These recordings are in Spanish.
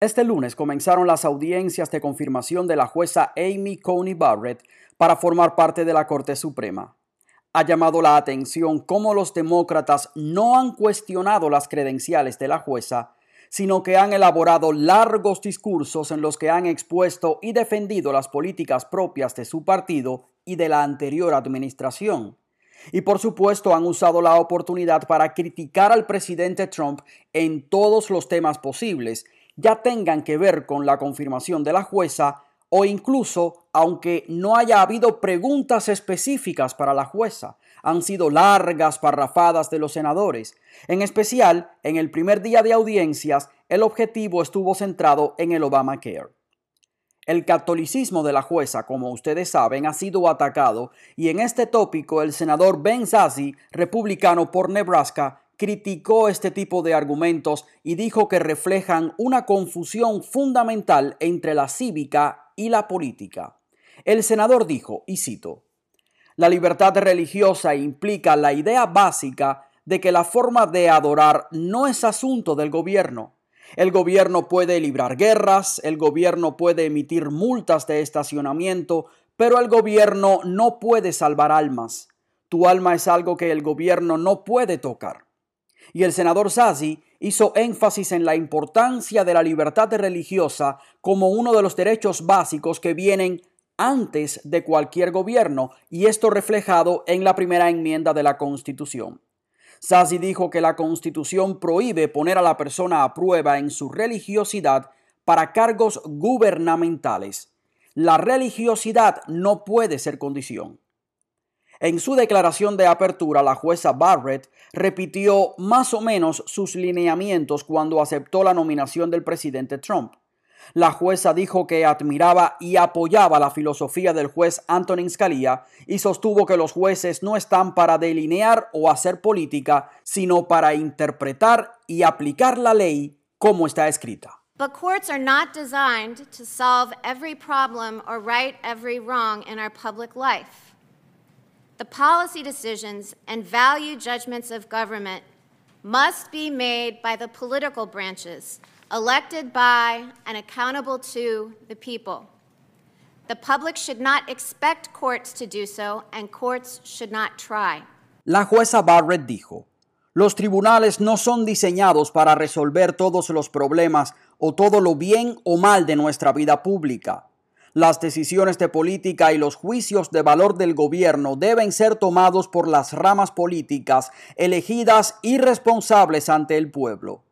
Este lunes comenzaron las audiencias de confirmación de la jueza Amy Coney Barrett para formar parte de la Corte Suprema. Ha llamado la atención cómo los demócratas no han cuestionado las credenciales de la jueza, sino que han elaborado largos discursos en los que han expuesto y defendido las políticas propias de su partido y de la anterior administración. Y por supuesto han usado la oportunidad para criticar al presidente Trump en todos los temas posibles, ya tengan que ver con la confirmación de la jueza o incluso aunque no haya habido preguntas específicas para la jueza. Han sido largas parrafadas de los senadores. En especial, en el primer día de audiencias, el objetivo estuvo centrado en el Obamacare. El catolicismo de la jueza, como ustedes saben, ha sido atacado y en este tópico el senador Ben Sasse, republicano por Nebraska, criticó este tipo de argumentos y dijo que reflejan una confusión fundamental entre la cívica y la política. El senador dijo, y cito, La libertad religiosa implica la idea básica de que la forma de adorar no es asunto del gobierno. El gobierno puede librar guerras, el gobierno puede emitir multas de estacionamiento, pero el gobierno no puede salvar almas. Tu alma es algo que el gobierno no puede tocar y el senador Sassi hizo énfasis en la importancia de la libertad religiosa como uno de los derechos básicos que vienen antes de cualquier gobierno, y esto reflejado en la primera enmienda de la Constitución. Sassi dijo que la Constitución prohíbe poner a la persona a prueba en su religiosidad para cargos gubernamentales. La religiosidad no puede ser condición. En su declaración de apertura, la jueza Barrett repitió más o menos sus lineamientos cuando aceptó la nominación del presidente Trump. La jueza dijo que admiraba y apoyaba la filosofía del juez Antonin Scalia y sostuvo que los jueces no están para delinear o hacer política, sino para interpretar y aplicar la ley como está escrita. But courts are not designed to solve every problem or right every wrong in our public life. The policy decisions and value judgments of government must be made by the political branches, elected by and accountable to the people. The public should not expect courts to do so, and courts should not try. La jueza Barrett dijo, los tribunales no son diseñados para resolver todos los problemas o todo lo bien o mal de nuestra vida pública. Las decisiones de política y los juicios de valor del gobierno deben ser tomados por las ramas políticas elegidas y responsables ante el pueblo.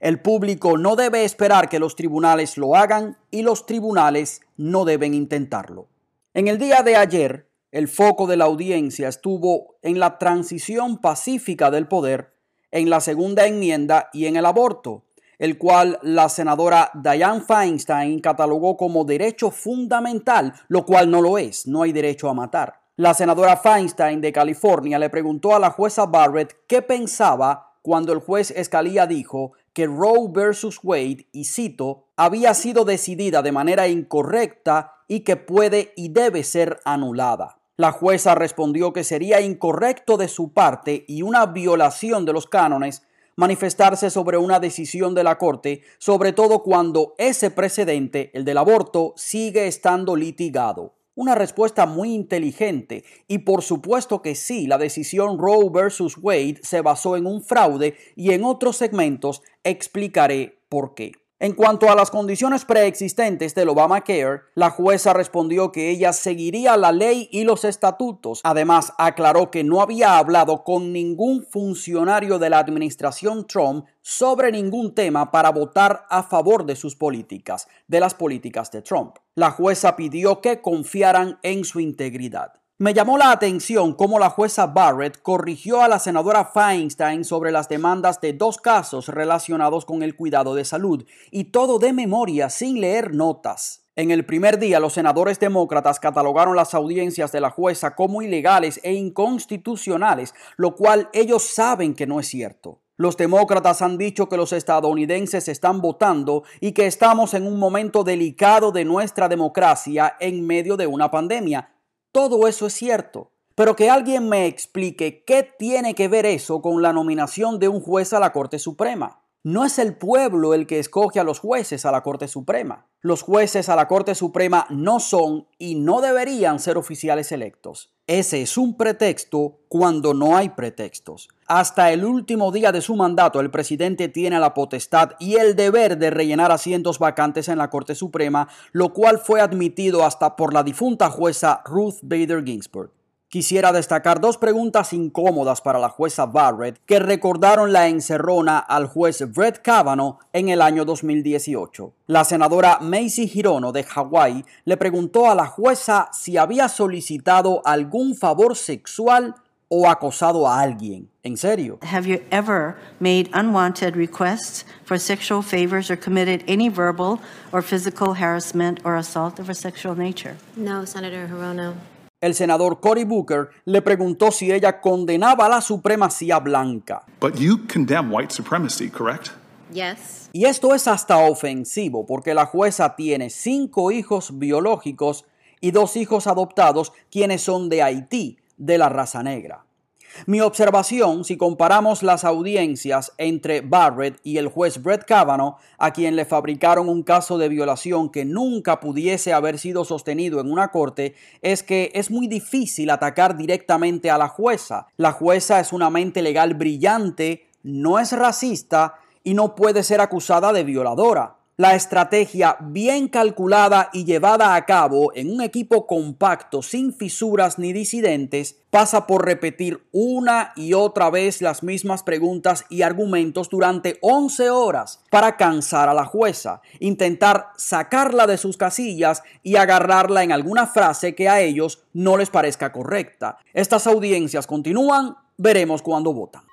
El público no debe esperar que los tribunales lo hagan y los tribunales no deben intentarlo. En el día de ayer, el foco de la audiencia estuvo en la transición pacífica del poder, en la segunda enmienda y en el aborto el cual la senadora Dianne Feinstein catalogó como derecho fundamental, lo cual no lo es, no hay derecho a matar. La senadora Feinstein de California le preguntó a la jueza Barrett qué pensaba cuando el juez Scalia dijo que Roe versus Wade, y cito, había sido decidida de manera incorrecta y que puede y debe ser anulada. La jueza respondió que sería incorrecto de su parte y una violación de los cánones manifestarse sobre una decisión de la Corte, sobre todo cuando ese precedente, el del aborto, sigue estando litigado. Una respuesta muy inteligente y por supuesto que sí, la decisión Roe versus Wade se basó en un fraude y en otros segmentos explicaré por qué. En cuanto a las condiciones preexistentes del Obamacare, la jueza respondió que ella seguiría la ley y los estatutos. Además, aclaró que no había hablado con ningún funcionario de la administración Trump sobre ningún tema para votar a favor de sus políticas, de las políticas de Trump. La jueza pidió que confiaran en su integridad. Me llamó la atención cómo la jueza Barrett corrigió a la senadora Feinstein sobre las demandas de dos casos relacionados con el cuidado de salud, y todo de memoria sin leer notas. En el primer día, los senadores demócratas catalogaron las audiencias de la jueza como ilegales e inconstitucionales, lo cual ellos saben que no es cierto. Los demócratas han dicho que los estadounidenses están votando y que estamos en un momento delicado de nuestra democracia en medio de una pandemia, todo eso es cierto, pero que alguien me explique qué tiene que ver eso con la nominación de un juez a la Corte Suprema. No es el pueblo el que escoge a los jueces a la Corte Suprema. Los jueces a la Corte Suprema no son y no deberían ser oficiales electos. Ese es un pretexto cuando no hay pretextos. Hasta el último día de su mandato, el presidente tiene la potestad y el deber de rellenar asientos vacantes en la Corte Suprema, lo cual fue admitido hasta por la difunta jueza Ruth Bader Ginsburg. Quisiera destacar dos preguntas incómodas para la jueza Barrett que recordaron la encerrona al juez Brett Kavanaugh en el año 2018. La senadora Macy Hirono de Hawái le preguntó a la jueza si había solicitado algún favor sexual o acosado a alguien. ¿En serio? Have you ever made unwanted requests for sexual favors or committed any verbal or physical harassment or assault of a sexual nature? No, Senator Hirono. El senador Cory Booker le preguntó si ella condenaba la supremacía blanca. But you condemn white supremacy, correct? Yes. Y esto es hasta ofensivo porque la jueza tiene cinco hijos biológicos y dos hijos adoptados quienes son de Haití, de la raza negra. Mi observación, si comparamos las audiencias entre Barrett y el juez Brett Kavanaugh, a quien le fabricaron un caso de violación que nunca pudiese haber sido sostenido en una corte, es que es muy difícil atacar directamente a la jueza. La jueza es una mente legal brillante, no es racista y no puede ser acusada de violadora. La estrategia bien calculada y llevada a cabo en un equipo compacto sin fisuras ni disidentes pasa por repetir una y otra vez las mismas preguntas y argumentos durante 11 horas para cansar a la jueza, intentar sacarla de sus casillas y agarrarla en alguna frase que a ellos no les parezca correcta. Estas audiencias continúan, veremos cuándo votan.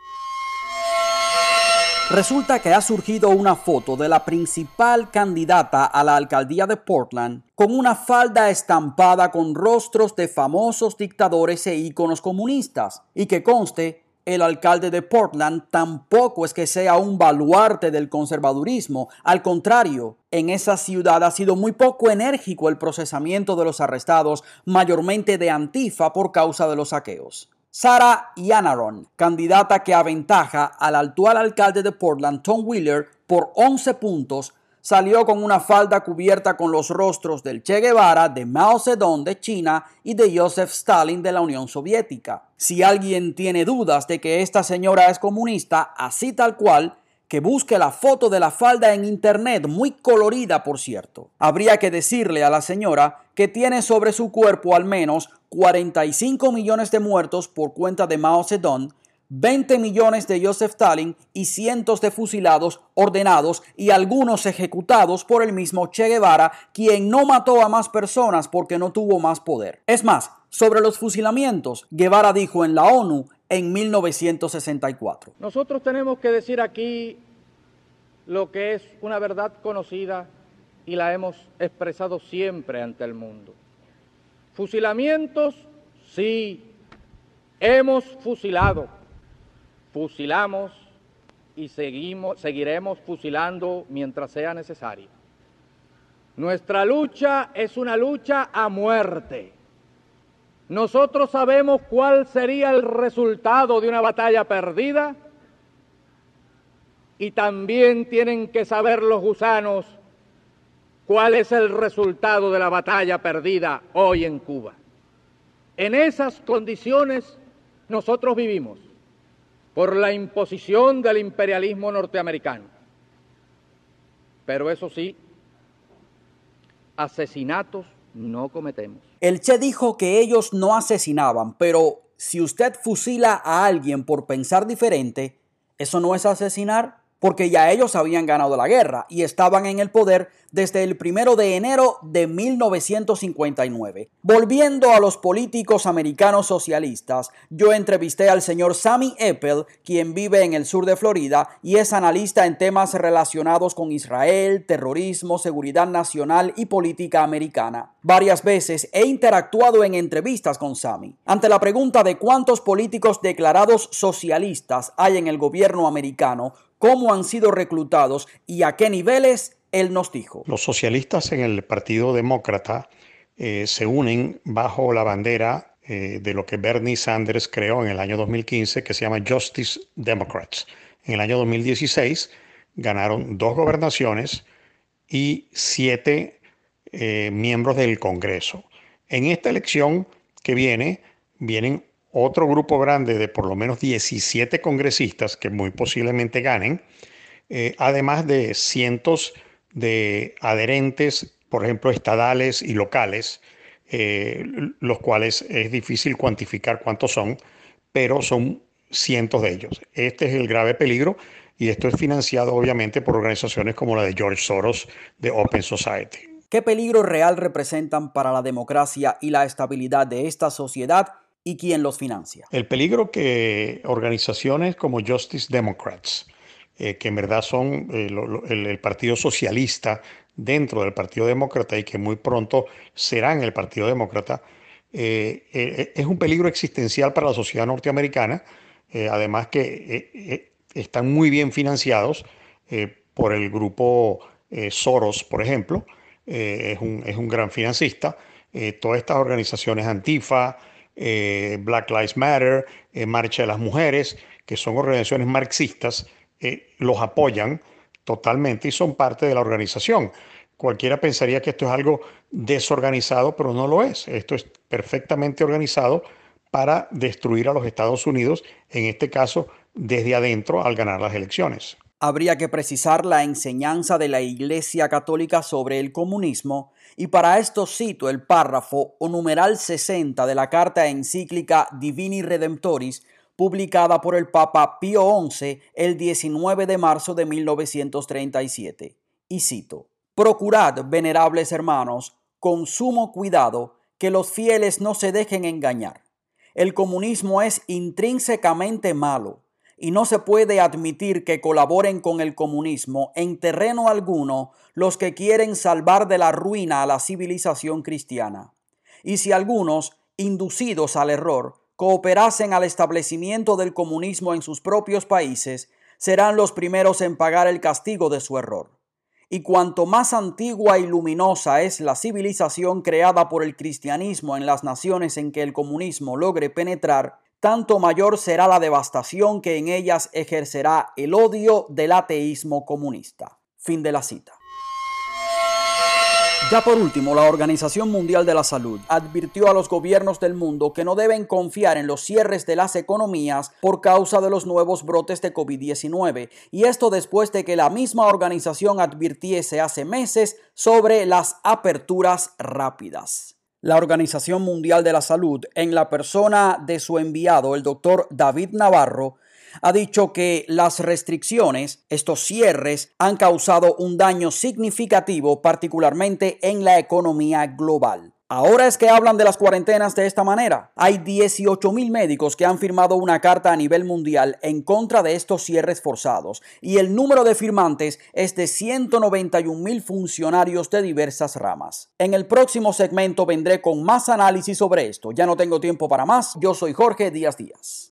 Resulta que ha surgido una foto de la principal candidata a la alcaldía de Portland con una falda estampada con rostros de famosos dictadores e íconos comunistas. Y que conste, el alcalde de Portland tampoco es que sea un baluarte del conservadurismo. Al contrario, en esa ciudad ha sido muy poco enérgico el procesamiento de los arrestados, mayormente de Antifa por causa de los saqueos. Sarah Yanaron, candidata que aventaja al actual alcalde de Portland, Tom Wheeler, por 11 puntos, salió con una falda cubierta con los rostros del Che Guevara, de Mao Zedong de China y de Joseph Stalin de la Unión Soviética. Si alguien tiene dudas de que esta señora es comunista, así tal cual, que busque la foto de la falda en internet, muy colorida por cierto. Habría que decirle a la señora que tiene sobre su cuerpo al menos 45 millones de muertos por cuenta de Mao Zedong, 20 millones de Joseph Stalin y cientos de fusilados ordenados y algunos ejecutados por el mismo Che Guevara, quien no mató a más personas porque no tuvo más poder. Es más, sobre los fusilamientos, Guevara dijo en la ONU en 1964. Nosotros tenemos que decir aquí lo que es una verdad conocida y la hemos expresado siempre ante el mundo. Fusilamientos, sí, hemos fusilado, fusilamos y seguimos, seguiremos fusilando mientras sea necesario. Nuestra lucha es una lucha a muerte. Nosotros sabemos cuál sería el resultado de una batalla perdida y también tienen que saber los gusanos cuál es el resultado de la batalla perdida hoy en Cuba. En esas condiciones nosotros vivimos por la imposición del imperialismo norteamericano. Pero eso sí, asesinatos no cometemos. El Che dijo que ellos no asesinaban, pero si usted fusila a alguien por pensar diferente, ¿eso no es asesinar? Porque ya ellos habían ganado la guerra y estaban en el poder desde el primero de enero de 1959. Volviendo a los políticos americanos socialistas, yo entrevisté al señor Sammy Eppel, quien vive en el sur de Florida y es analista en temas relacionados con Israel, terrorismo, seguridad nacional y política americana. Varias veces he interactuado en entrevistas con Sammy. Ante la pregunta de cuántos políticos declarados socialistas hay en el gobierno americano, cómo han sido reclutados y a qué niveles, él nos dijo. Los socialistas en el Partido Demócrata eh, se unen bajo la bandera eh, de lo que Bernie Sanders creó en el año 2015, que se llama Justice Democrats. En el año 2016, ganaron dos gobernaciones y siete eh, miembros del Congreso. En esta elección que viene, vienen otro grupo grande de por lo menos 17 congresistas que muy posiblemente ganen, eh, además de cientos de adherentes, por ejemplo, estadales y locales, eh, los cuales es difícil cuantificar cuántos son, pero son cientos de ellos. Este es el grave peligro y esto es financiado obviamente por organizaciones como la de George Soros de Open Society. ¿Qué peligro real representan para la democracia y la estabilidad de esta sociedad y quién los financia? El peligro que organizaciones como Justice Democrats, eh, que en verdad son eh, el, Partido Socialista dentro del Partido Demócrata y que muy pronto serán el Partido Demócrata, eh, es un peligro existencial para la sociedad norteamericana, además que están muy bien financiados por el grupo Soros, por ejemplo, es un, es, un, gran financista. todas estas organizaciones Antifa, Black Lives Matter, Marcha de las Mujeres, que son organizaciones marxistas, eh, los apoyan totalmente y son parte de la organización. Cualquiera pensaría que esto es algo desorganizado, pero no lo es. Esto es perfectamente organizado para destruir a los Estados Unidos, en este caso desde adentro al ganar las elecciones. Habría que precisar la enseñanza de la Iglesia Católica sobre el comunismo y para esto cito el párrafo o numeral 60 de la carta encíclica Divini Redemptoris publicada por el Papa Pío XI el 19 de marzo de 1937. Y cito, Procurad, venerables hermanos, con sumo cuidado, que los fieles no se dejen engañar. El comunismo es intrínsecamente malo y no se puede admitir que colaboren con el comunismo en terreno alguno los que quieren salvar de la ruina a la civilización cristiana. Y si algunos, inducidos al error, cooperasen al establecimiento del comunismo en sus propios países, serán los primeros en pagar el castigo de su error. Y cuanto más antigua y luminosa es la civilización creada por el cristianismo en las naciones en que el comunismo logre penetrar, tanto mayor será la devastación que en ellas ejercerá el odio del ateísmo comunista. Fin de la cita. Ya por último, la Organización Mundial de la Salud advirtió a los gobiernos del mundo que no deben confiar en los cierres de las economías por causa de los nuevos brotes de COVID-19, y esto después de que la misma organización advirtiese hace meses sobre las aperturas rápidas. La Organización Mundial de la Salud, en la persona de su enviado, el doctor David Navarro, ha dicho que las restricciones, estos cierres, han causado un daño significativo, particularmente en la economía global. Ahora es que hablan de las cuarentenas de esta manera. Hay 18 mil médicos que han firmado una carta a nivel mundial en contra de estos cierres forzados y el número de firmantes es de 191 mil funcionarios de diversas ramas. En el próximo segmento vendré con más análisis sobre esto. Ya no tengo tiempo para más. Yo soy Jorge Díaz Díaz.